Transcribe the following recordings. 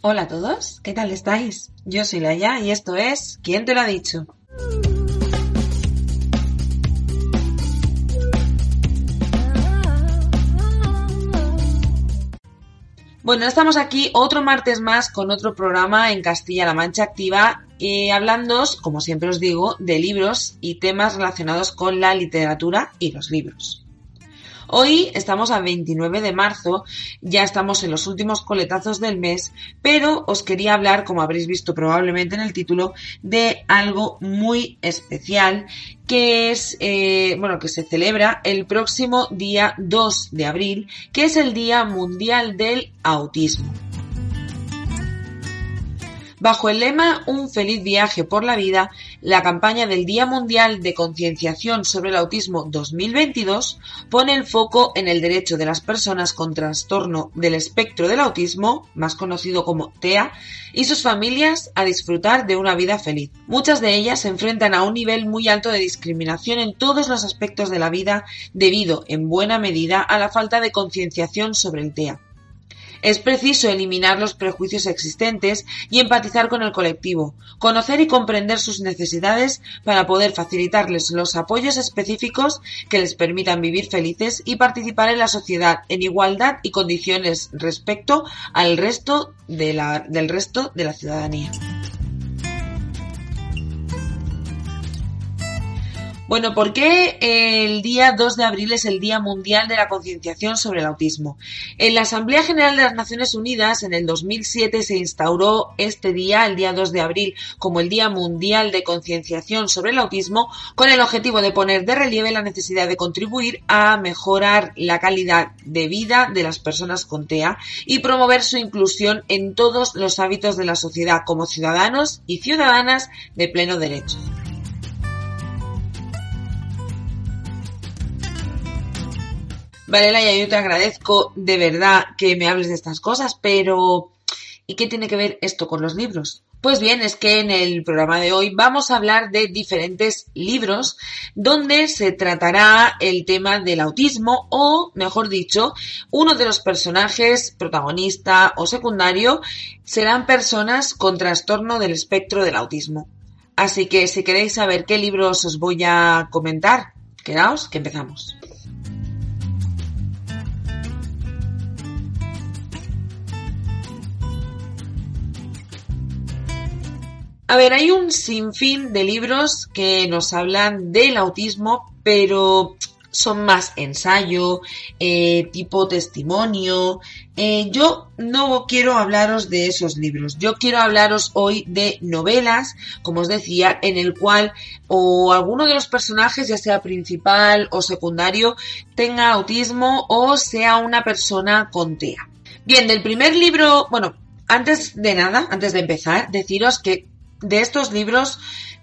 Hola a todos, ¿qué tal estáis? Yo soy Laia y esto es ¿Quién te lo ha dicho? Bueno, estamos aquí otro martes más con otro programa en Castilla-La Mancha Activa, y hablando, como siempre os digo, de libros y temas relacionados con la literatura y los libros. Hoy estamos a 29 de marzo, ya estamos en los últimos coletazos del mes, pero os quería hablar, como habréis visto probablemente en el título, de algo muy especial que es, eh, bueno, que se celebra el próximo día 2 de abril, que es el Día Mundial del Autismo. Bajo el lema Un feliz viaje por la vida, la campaña del Día Mundial de Concienciación sobre el Autismo 2022 pone el foco en el derecho de las personas con trastorno del espectro del autismo, más conocido como TEA, y sus familias a disfrutar de una vida feliz. Muchas de ellas se enfrentan a un nivel muy alto de discriminación en todos los aspectos de la vida debido, en buena medida, a la falta de concienciación sobre el TEA. Es preciso eliminar los prejuicios existentes y empatizar con el colectivo, conocer y comprender sus necesidades para poder facilitarles los apoyos específicos que les permitan vivir felices y participar en la sociedad en igualdad y condiciones respecto al resto de la, del resto de la ciudadanía. Bueno, ¿por qué el día 2 de abril es el Día Mundial de la Concienciación sobre el Autismo? En la Asamblea General de las Naciones Unidas en el 2007 se instauró este día, el día 2 de abril, como el Día Mundial de Concienciación sobre el Autismo, con el objetivo de poner de relieve la necesidad de contribuir a mejorar la calidad de vida de las personas con TEA y promover su inclusión en todos los hábitos de la sociedad como ciudadanos y ciudadanas de pleno derecho. Vale, yo te agradezco de verdad que me hables de estas cosas, pero ¿y qué tiene que ver esto con los libros? Pues bien, es que en el programa de hoy vamos a hablar de diferentes libros donde se tratará el tema del autismo o, mejor dicho, uno de los personajes protagonista o secundario serán personas con trastorno del espectro del autismo. Así que si queréis saber qué libros os voy a comentar, quedaos que empezamos. A ver, hay un sinfín de libros que nos hablan del autismo, pero son más ensayo, eh, tipo testimonio. Eh, yo no quiero hablaros de esos libros. Yo quiero hablaros hoy de novelas, como os decía, en el cual o alguno de los personajes, ya sea principal o secundario, tenga autismo o sea una persona con TEA. Bien, del primer libro, bueno, antes de nada, antes de empezar, deciros que de estos libros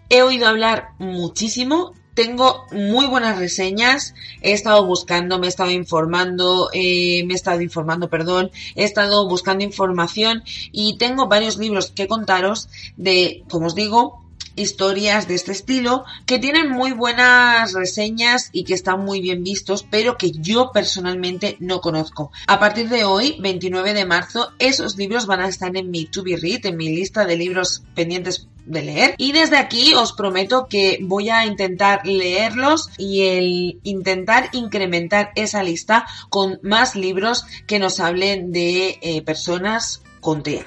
he oído hablar muchísimo. Tengo muy buenas reseñas. He estado buscando, me he estado informando, eh, me he estado informando, perdón, he estado buscando información y tengo varios libros que contaros de, como os digo, historias de este estilo que tienen muy buenas reseñas y que están muy bien vistos, pero que yo personalmente no conozco. A partir de hoy, 29 de marzo, esos libros van a estar en mi to be read, en mi lista de libros pendientes de leer y desde aquí os prometo que voy a intentar leerlos y el intentar incrementar esa lista con más libros que nos hablen de eh, personas con TEA.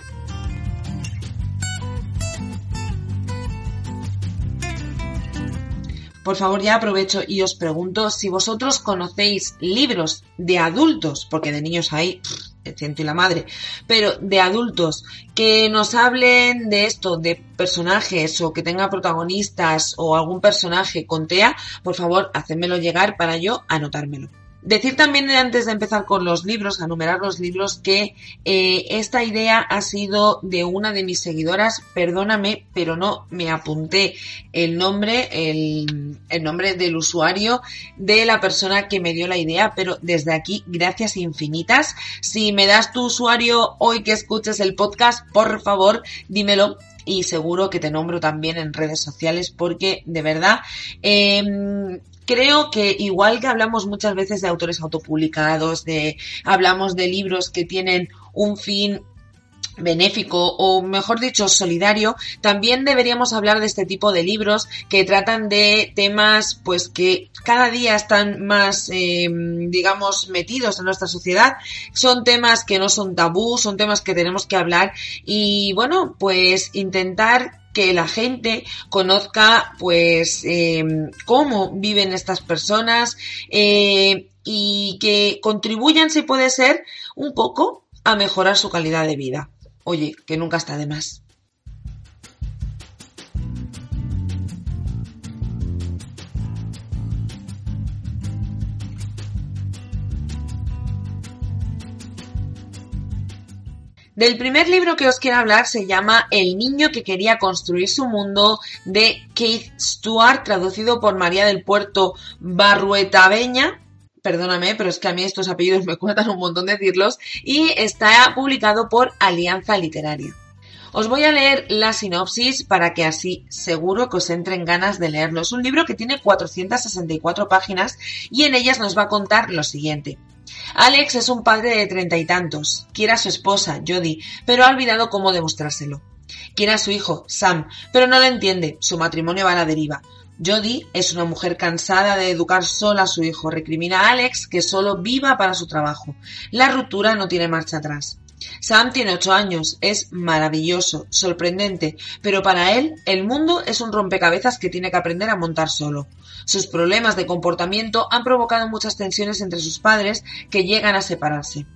Por favor, ya aprovecho y os pregunto si vosotros conocéis libros de adultos, porque de niños hay el ciento y la madre, pero de adultos que nos hablen de esto, de personajes o que tenga protagonistas o algún personaje con TEA, por favor, hacedmelo llegar para yo anotármelo. Decir también antes de empezar con los libros, a numerar los libros, que eh, esta idea ha sido de una de mis seguidoras, perdóname, pero no me apunté el nombre, el, nombre del usuario de la persona que me dio la idea, pero desde aquí, gracias infinitas. Si me das tu usuario hoy que escuches el podcast, por favor, dímelo y seguro que te nombro también en redes sociales porque de verdad eh, creo que igual que hablamos muchas veces de autores autopublicados, de hablamos de libros que tienen un fin benéfico o mejor dicho solidario, también deberíamos hablar de este tipo de libros que tratan de temas pues que cada día están más eh, digamos metidos en nuestra sociedad. Son temas que no son tabú son temas que tenemos que hablar y bueno pues intentar que la gente conozca pues eh, cómo viven estas personas eh, y que contribuyan si puede ser un poco a mejorar su calidad de vida. Oye, que nunca está de más. Del primer libro que os quiero hablar se llama El niño que quería construir su mundo de Keith Stewart, traducido por María del Puerto Barruetabeña. Perdóname, pero es que a mí estos apellidos me cuentan un montón decirlos. Y está publicado por Alianza Literaria. Os voy a leer la sinopsis para que así seguro que os entren ganas de leerlo. Es un libro que tiene 464 páginas y en ellas nos va a contar lo siguiente. Alex es un padre de treinta y tantos. Quiere a su esposa, Jodie, pero ha olvidado cómo demostrárselo. Quiere a su hijo, Sam, pero no lo entiende. Su matrimonio va a la deriva. Jodie es una mujer cansada de educar sola a su hijo. Recrimina a Alex que solo viva para su trabajo. La ruptura no tiene marcha atrás. Sam tiene ocho años, es maravilloso, sorprendente, pero para él el mundo es un rompecabezas que tiene que aprender a montar solo. Sus problemas de comportamiento han provocado muchas tensiones entre sus padres que llegan a separarse.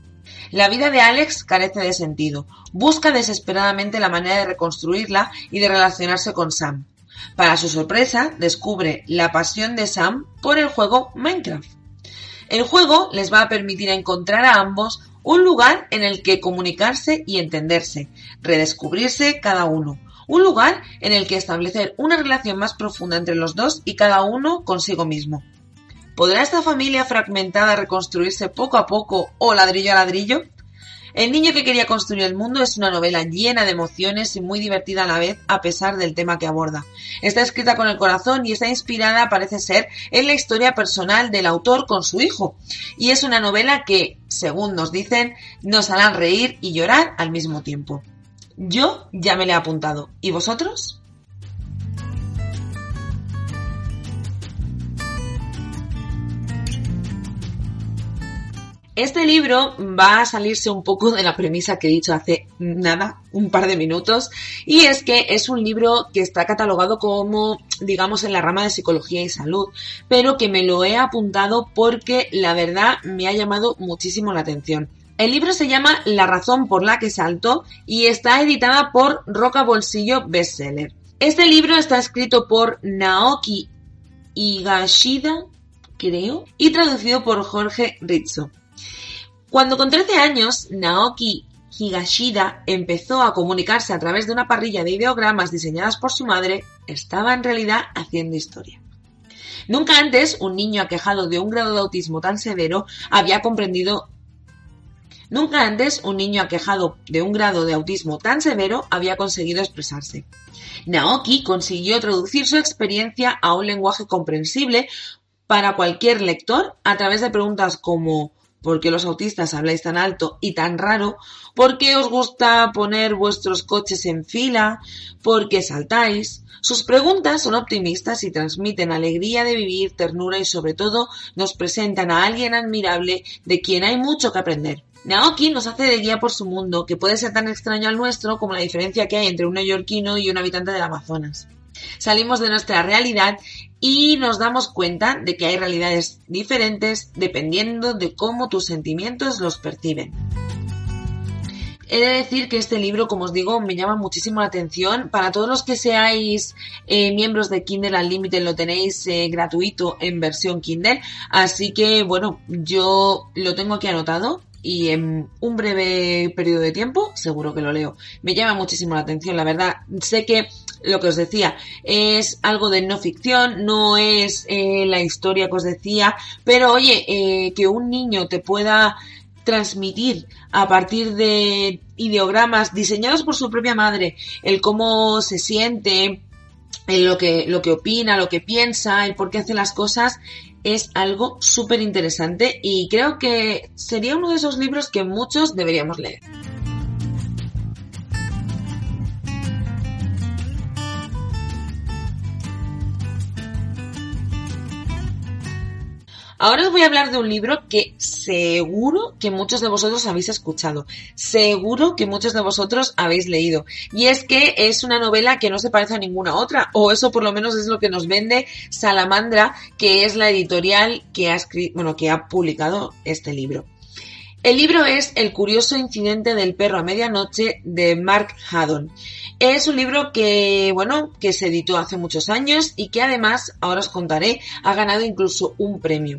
La vida de Alex carece de sentido. Busca desesperadamente la manera de reconstruirla y de relacionarse con Sam. Para su sorpresa, descubre la pasión de Sam por el juego Minecraft. El juego les va a permitir encontrar a ambos un lugar en el que comunicarse y entenderse, redescubrirse cada uno, un lugar en el que establecer una relación más profunda entre los dos y cada uno consigo mismo. ¿Podrá esta familia fragmentada reconstruirse poco a poco o ladrillo a ladrillo? El niño que quería construir el mundo es una novela llena de emociones y muy divertida a la vez a pesar del tema que aborda. Está escrita con el corazón y está inspirada, parece ser, en la historia personal del autor con su hijo. Y es una novela que, según nos dicen, nos hará reír y llorar al mismo tiempo. Yo ya me le he apuntado. ¿Y vosotros? Este libro va a salirse un poco de la premisa que he dicho hace nada, un par de minutos, y es que es un libro que está catalogado como, digamos, en la rama de psicología y salud, pero que me lo he apuntado porque la verdad me ha llamado muchísimo la atención. El libro se llama La razón por la que saltó y está editada por Roca Bolsillo Bestseller. Este libro está escrito por Naoki Higashida, creo, y traducido por Jorge Rizzo. Cuando con 13 años Naoki Higashida empezó a comunicarse a través de una parrilla de ideogramas diseñadas por su madre, estaba en realidad haciendo historia. Nunca antes un niño aquejado de un grado de autismo tan severo había comprendido Nunca antes un niño aquejado de un grado de autismo tan severo había conseguido expresarse. Naoki consiguió traducir su experiencia a un lenguaje comprensible para cualquier lector a través de preguntas como ¿Por qué los autistas habláis tan alto y tan raro? ¿Por qué os gusta poner vuestros coches en fila? ¿Por qué saltáis? Sus preguntas son optimistas y transmiten alegría de vivir, ternura y sobre todo nos presentan a alguien admirable de quien hay mucho que aprender. Naoki nos hace de guía por su mundo, que puede ser tan extraño al nuestro como la diferencia que hay entre un neoyorquino y un habitante del Amazonas. Salimos de nuestra realidad y nos damos cuenta de que hay realidades diferentes dependiendo de cómo tus sentimientos los perciben. He de decir que este libro, como os digo, me llama muchísimo la atención. Para todos los que seáis eh, miembros de Kindle Unlimited, lo tenéis eh, gratuito en versión Kindle. Así que, bueno, yo lo tengo aquí anotado y en un breve periodo de tiempo seguro que lo leo. Me llama muchísimo la atención, la verdad. Sé que lo que os decía es algo de no ficción, no es eh, la historia que os decía, pero oye, eh, que un niño te pueda transmitir a partir de ideogramas diseñados por su propia madre el cómo se siente, el lo que, lo que opina, lo que piensa, el por qué hace las cosas, es algo súper interesante y creo que sería uno de esos libros que muchos deberíamos leer. Ahora os voy a hablar de un libro que seguro que muchos de vosotros habéis escuchado, seguro que muchos de vosotros habéis leído. Y es que es una novela que no se parece a ninguna otra, o eso por lo menos es lo que nos vende Salamandra, que es la editorial que ha, bueno, que ha publicado este libro. El libro es El curioso incidente del perro a medianoche de Mark Haddon. Es un libro que, bueno, que se editó hace muchos años y que además, ahora os contaré, ha ganado incluso un premio.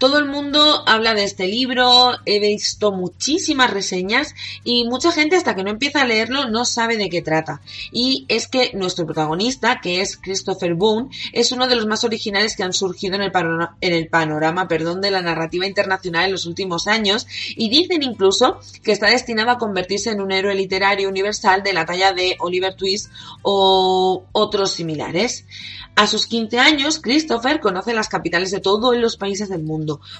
Todo el mundo habla de este libro, he visto muchísimas reseñas y mucha gente hasta que no empieza a leerlo no sabe de qué trata. Y es que nuestro protagonista, que es Christopher Boone, es uno de los más originales que han surgido en el panorama, perdón, de la narrativa internacional en los últimos años y dicen incluso que está destinado a convertirse en un héroe literario universal de la talla de Oliver Twist o otros similares. A sus 15 años, Christopher conoce las capitales de todos los países del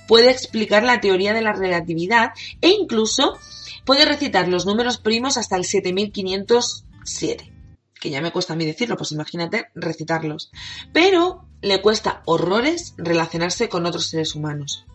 puede explicar la teoría de la relatividad e incluso puede recitar los números primos hasta el 7507 que ya me cuesta a mí decirlo, pues imagínate recitarlos. Pero le cuesta horrores relacionarse con otros seres humanos.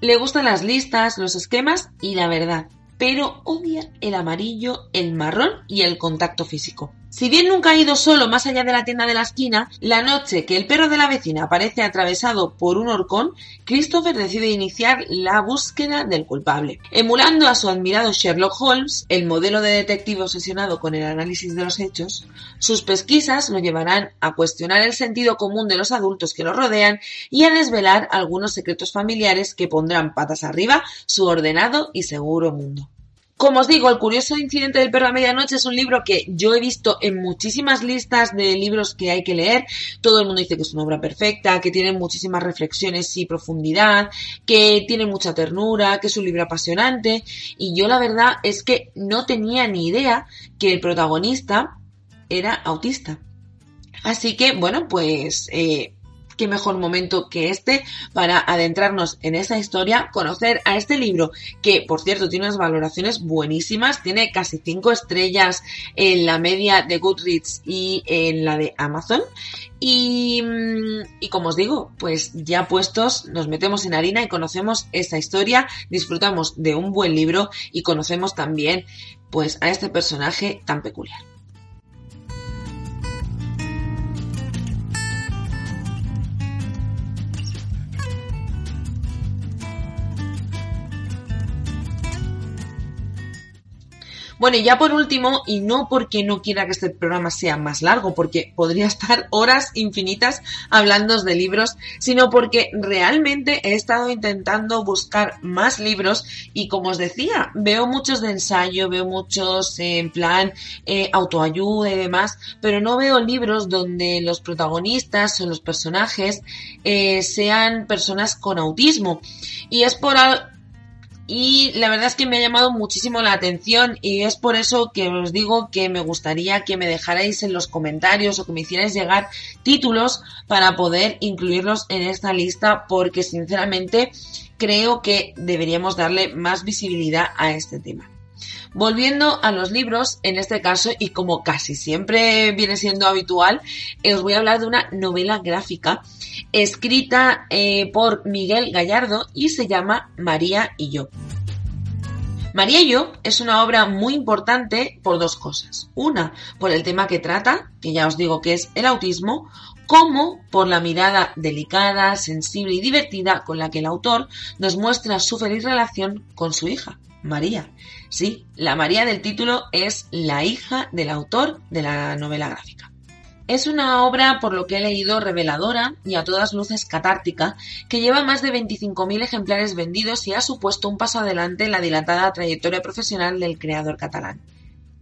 Le gustan las listas, los esquemas y la verdad pero odia el amarillo, el marrón y el contacto físico. Si bien nunca ha ido solo más allá de la tienda de la esquina, la noche que el perro de la vecina aparece atravesado por un horcón, Christopher decide iniciar la búsqueda del culpable. Emulando a su admirado Sherlock Holmes, el modelo de detective obsesionado con el análisis de los hechos, sus pesquisas lo llevarán a cuestionar el sentido común de los adultos que lo rodean y a desvelar algunos secretos familiares que pondrán patas arriba su ordenado y seguro mundo. Como os digo, El curioso incidente del perro a medianoche es un libro que yo he visto en muchísimas listas de libros que hay que leer. Todo el mundo dice que es una obra perfecta, que tiene muchísimas reflexiones y profundidad, que tiene mucha ternura, que es un libro apasionante. Y yo la verdad es que no tenía ni idea que el protagonista era autista. Así que, bueno, pues eh, qué mejor momento que este para adentrarnos en esa historia, conocer a este libro que, por cierto, tiene unas valoraciones buenísimas, tiene casi cinco estrellas en la media de Goodreads y en la de Amazon. Y, mm, y, como os digo, pues ya puestos, nos metemos en harina y conocemos esta historia, disfrutamos de un buen libro y conocemos también pues a este personaje tan peculiar. Bueno, y ya por último, y no porque no quiera que este programa sea más largo, porque podría estar horas infinitas hablando de libros, sino porque realmente he estado intentando buscar más libros y como os decía, veo muchos de ensayo, veo muchos en plan eh, autoayuda y demás, pero no veo libros donde los protagonistas o los personajes eh, sean personas con autismo. Y es por, y la verdad es que me ha llamado muchísimo la atención y es por eso que os digo que me gustaría que me dejarais en los comentarios o que me hicierais llegar títulos para poder incluirlos en esta lista porque sinceramente creo que deberíamos darle más visibilidad a este tema. Volviendo a los libros, en este caso, y como casi siempre viene siendo habitual, os voy a hablar de una novela gráfica escrita eh, por Miguel Gallardo y se llama María y yo. María y yo es una obra muy importante por dos cosas. Una, por el tema que trata, que ya os digo que es el autismo, como por la mirada delicada, sensible y divertida con la que el autor nos muestra su feliz relación con su hija. María. Sí, la María del título es la hija del autor de la novela gráfica. Es una obra, por lo que he leído, reveladora y a todas luces catártica, que lleva más de 25.000 ejemplares vendidos y ha supuesto un paso adelante en la dilatada trayectoria profesional del creador catalán.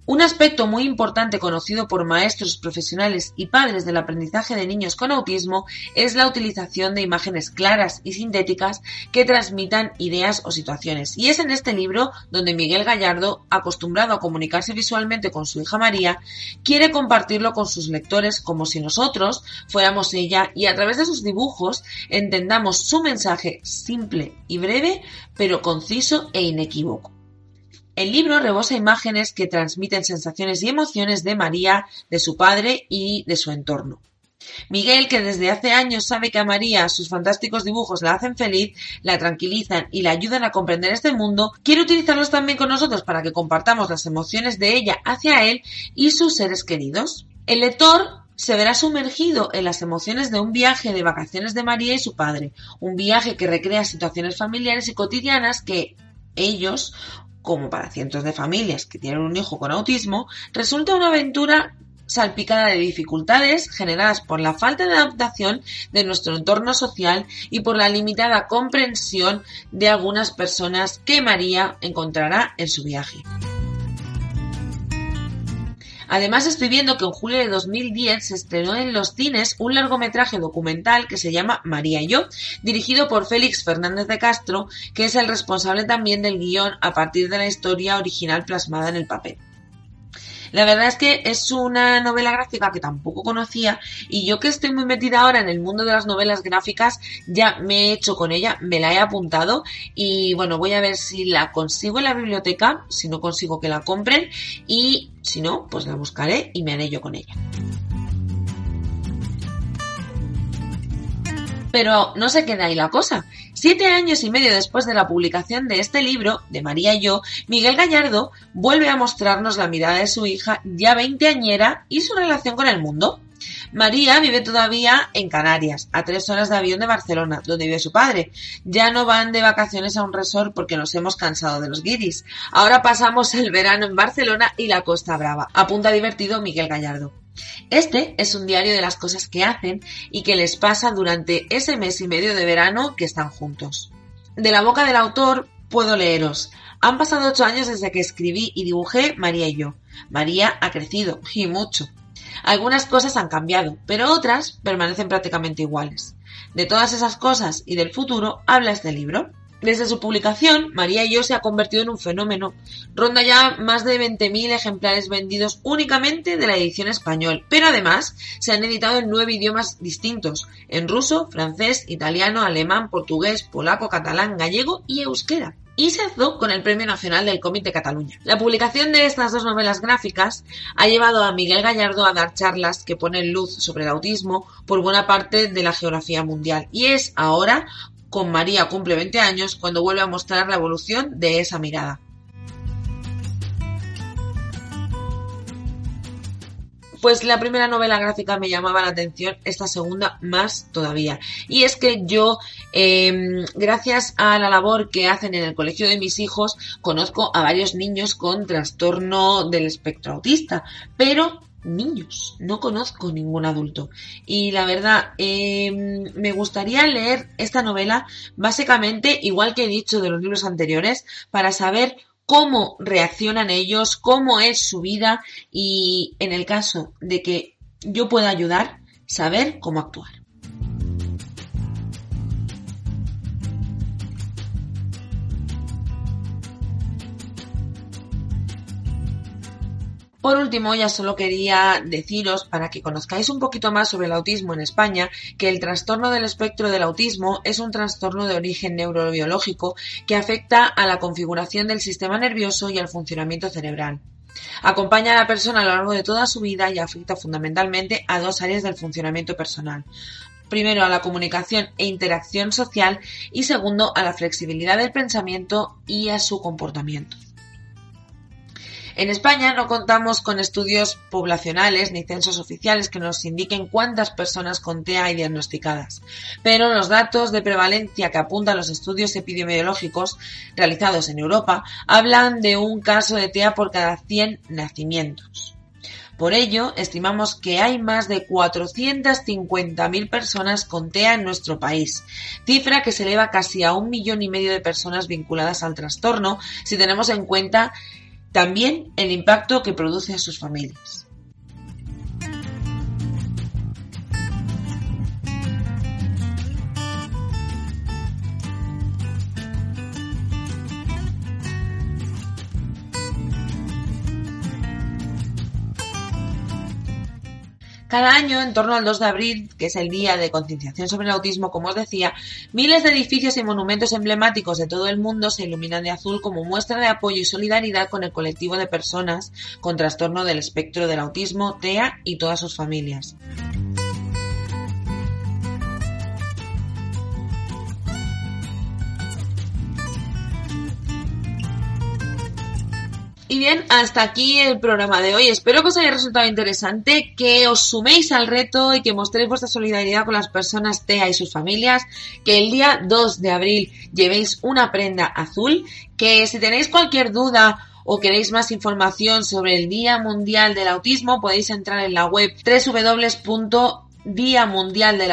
Un aspecto muy importante conocido por maestros profesionales y padres del aprendizaje de niños con autismo es la utilización de imágenes claras y sintéticas que transmitan ideas o situaciones. Y es en este libro donde Miguel Gallardo, acostumbrado a comunicarse visualmente con su hija María, quiere compartirlo con sus lectores como si nosotros fuéramos ella y a través de sus dibujos entendamos su mensaje simple y breve, pero conciso e inequívoco. El libro rebosa imágenes que transmiten sensaciones y emociones de María, de su padre y de su entorno. Miguel, que desde hace años sabe que a María sus fantásticos dibujos la hacen feliz, la tranquilizan y la ayudan a comprender este mundo, quiere utilizarlos también con nosotros para que compartamos las emociones de ella hacia él y sus seres queridos. El lector se verá sumergido en las emociones de un viaje de vacaciones de María y su padre, un viaje que recrea situaciones familiares y cotidianas que ellos como para cientos de familias que tienen un hijo con autismo, resulta una aventura salpicada de dificultades generadas por la falta de adaptación de nuestro entorno social y por la limitada comprensión de algunas personas que María encontrará en su viaje. Además estoy viendo que en julio de 2010 se estrenó en los cines un largometraje documental que se llama María y yo, dirigido por Félix Fernández de Castro, que es el responsable también del guion a partir de la historia original plasmada en el papel. La verdad es que es una novela gráfica que tampoco conocía y yo que estoy muy metida ahora en el mundo de las novelas gráficas ya me he hecho con ella, me la he apuntado y bueno, voy a ver si la consigo en la biblioteca, si no consigo que la compren y si no, pues la buscaré y me haré yo con ella. Pero no se queda ahí la cosa. Siete años y medio después de la publicación de este libro, de María y yo, Miguel Gallardo vuelve a mostrarnos la mirada de su hija ya veinteañera y su relación con el mundo. María vive todavía en Canarias, a tres horas de avión de Barcelona, donde vive su padre. Ya no van de vacaciones a un resort porque nos hemos cansado de los guiris. Ahora pasamos el verano en Barcelona y la Costa Brava. Apunta divertido Miguel Gallardo. Este es un diario de las cosas que hacen y que les pasa durante ese mes y medio de verano que están juntos. De la boca del autor puedo leeros. Han pasado ocho años desde que escribí y dibujé María y yo. María ha crecido, y mucho. Algunas cosas han cambiado, pero otras permanecen prácticamente iguales. De todas esas cosas y del futuro habla este libro. Desde su publicación, María y yo se ha convertido en un fenómeno. Ronda ya más de 20.000 ejemplares vendidos únicamente de la edición español, pero además se han editado en nueve idiomas distintos, en ruso, francés, italiano, alemán, portugués, polaco, catalán, gallego y euskera y se hizo con el Premio Nacional del Cómic de Cataluña. La publicación de estas dos novelas gráficas ha llevado a Miguel Gallardo a dar charlas que ponen luz sobre el autismo por buena parte de la geografía mundial y es ahora con María cumple 20 años cuando vuelve a mostrar la evolución de esa mirada. Pues la primera novela gráfica me llamaba la atención, esta segunda más todavía. Y es que yo, em, gracias a la labor que hacen en el colegio de mis hijos, conozco a varios niños con trastorno del espectro autista, pero niños, no conozco ningún adulto. Y la verdad, em, me gustaría leer esta novela básicamente, igual que he dicho de los libros anteriores, para saber cómo reaccionan ellos, cómo es su vida y en el caso de que yo pueda ayudar, saber cómo actuar. Por último, ya solo quería deciros, para que conozcáis un poquito más sobre el autismo en España, que el trastorno del espectro del autismo es un trastorno de origen neurobiológico que afecta a la configuración del sistema nervioso y al funcionamiento cerebral. Acompaña a la persona a lo largo de toda su vida y afecta fundamentalmente a dos áreas del funcionamiento personal. Primero, a la comunicación e interacción social y segundo, a la flexibilidad del pensamiento y a su comportamiento. En España no contamos con estudios poblacionales ni censos oficiales que nos indiquen cuántas personas con TEA hay diagnosticadas, pero los datos de prevalencia que apuntan los estudios epidemiológicos realizados en Europa hablan de un caso de TEA por cada 100 nacimientos. Por ello, estimamos que hay más de 450.000 personas con TEA en nuestro país, cifra que se eleva casi a un millón y medio de personas vinculadas al trastorno si tenemos en cuenta también el impacto que produce a sus familias. Cada año, en torno al 2 de abril, que es el día de concienciación sobre el autismo, como os decía, miles de edificios y monumentos emblemáticos de todo el mundo se iluminan de azul como muestra de apoyo y solidaridad con el colectivo de personas con trastorno del espectro del autismo, TEA y todas sus familias. Y bien, hasta aquí el programa de hoy. Espero que os haya resultado interesante, que os suméis al reto y que mostréis vuestra solidaridad con las personas TEA y sus familias, que el día 2 de abril llevéis una prenda azul, que si tenéis cualquier duda o queréis más información sobre el Día Mundial del Autismo, podéis entrar en la web www Día Mundial del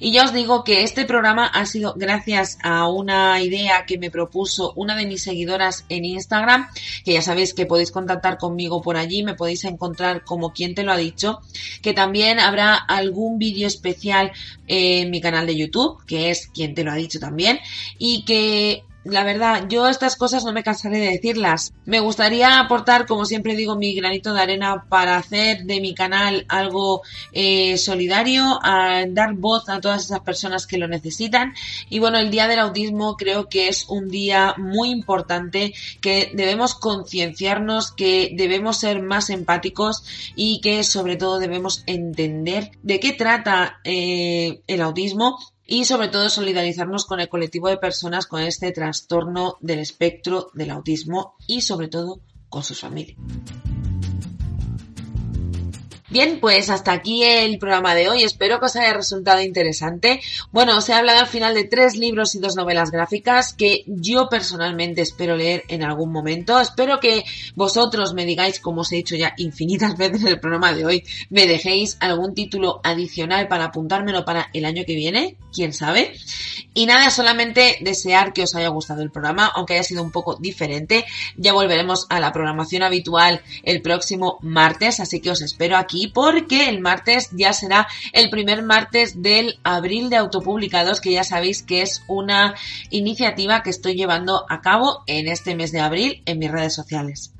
y ya os digo que este programa ha sido gracias a una idea que me propuso una de mis seguidoras en Instagram, que ya sabéis que podéis contactar conmigo por allí, me podéis encontrar como quien te lo ha dicho, que también habrá algún vídeo especial en mi canal de YouTube, que es quien te lo ha dicho también, y que la verdad, yo estas cosas no me cansaré de decirlas. Me gustaría aportar, como siempre digo, mi granito de arena para hacer de mi canal algo eh, solidario, a dar voz a todas esas personas que lo necesitan. Y bueno, el Día del Autismo creo que es un día muy importante, que debemos concienciarnos, que debemos ser más empáticos y que sobre todo debemos entender de qué trata eh, el autismo y sobre todo solidarizarnos con el colectivo de personas con este trastorno del espectro del autismo y sobre todo con sus familias. Bien, pues hasta aquí el programa de hoy. Espero que os haya resultado interesante. Bueno, os he hablado al final de tres libros y dos novelas gráficas que yo personalmente espero leer en algún momento. Espero que vosotros me digáis, como os he dicho ya infinitas veces en el programa de hoy, me dejéis algún título adicional para apuntármelo para el año que viene, quién sabe. Y nada, solamente desear que os haya gustado el programa, aunque haya sido un poco diferente. Ya volveremos a la programación habitual el próximo martes, así que os espero aquí porque el martes ya será el primer martes del abril de autopublicados, que ya sabéis que es una iniciativa que estoy llevando a cabo en este mes de abril en mis redes sociales.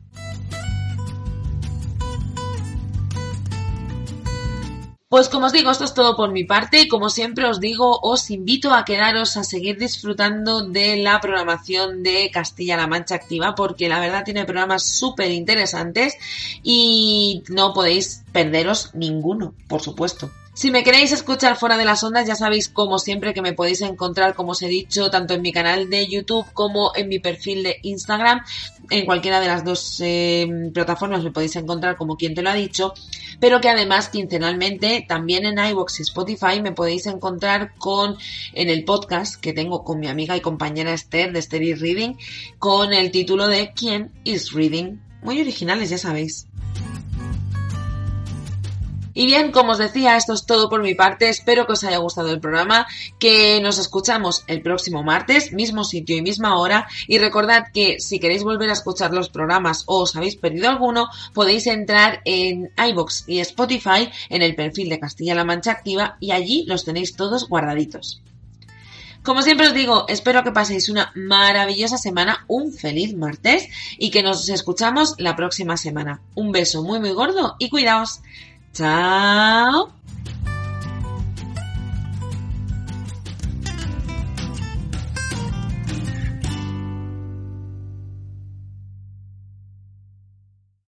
Pues como os digo, esto es todo por mi parte y como siempre os digo, os invito a quedaros a seguir disfrutando de la programación de Castilla-La Mancha Activa porque la verdad tiene programas súper interesantes y no podéis perderos ninguno, por supuesto. Si me queréis escuchar fuera de las ondas, ya sabéis como siempre que me podéis encontrar, como os he dicho, tanto en mi canal de YouTube como en mi perfil de Instagram. En cualquiera de las dos eh, plataformas me podéis encontrar como quien te lo ha dicho. Pero que además quincenalmente también en iVoox y Spotify me podéis encontrar con en el podcast que tengo con mi amiga y compañera Esther de Esther Reading con el título de ¿Quién is Reading? Muy originales, ya sabéis. Y bien, como os decía, esto es todo por mi parte. Espero que os haya gustado el programa, que nos escuchamos el próximo martes, mismo sitio y misma hora. Y recordad que si queréis volver a escuchar los programas o os habéis perdido alguno, podéis entrar en iBox y Spotify en el perfil de Castilla-La Mancha Activa y allí los tenéis todos guardaditos. Como siempre os digo, espero que paséis una maravillosa semana, un feliz martes y que nos escuchamos la próxima semana. Un beso muy muy gordo y cuidaos. Chao.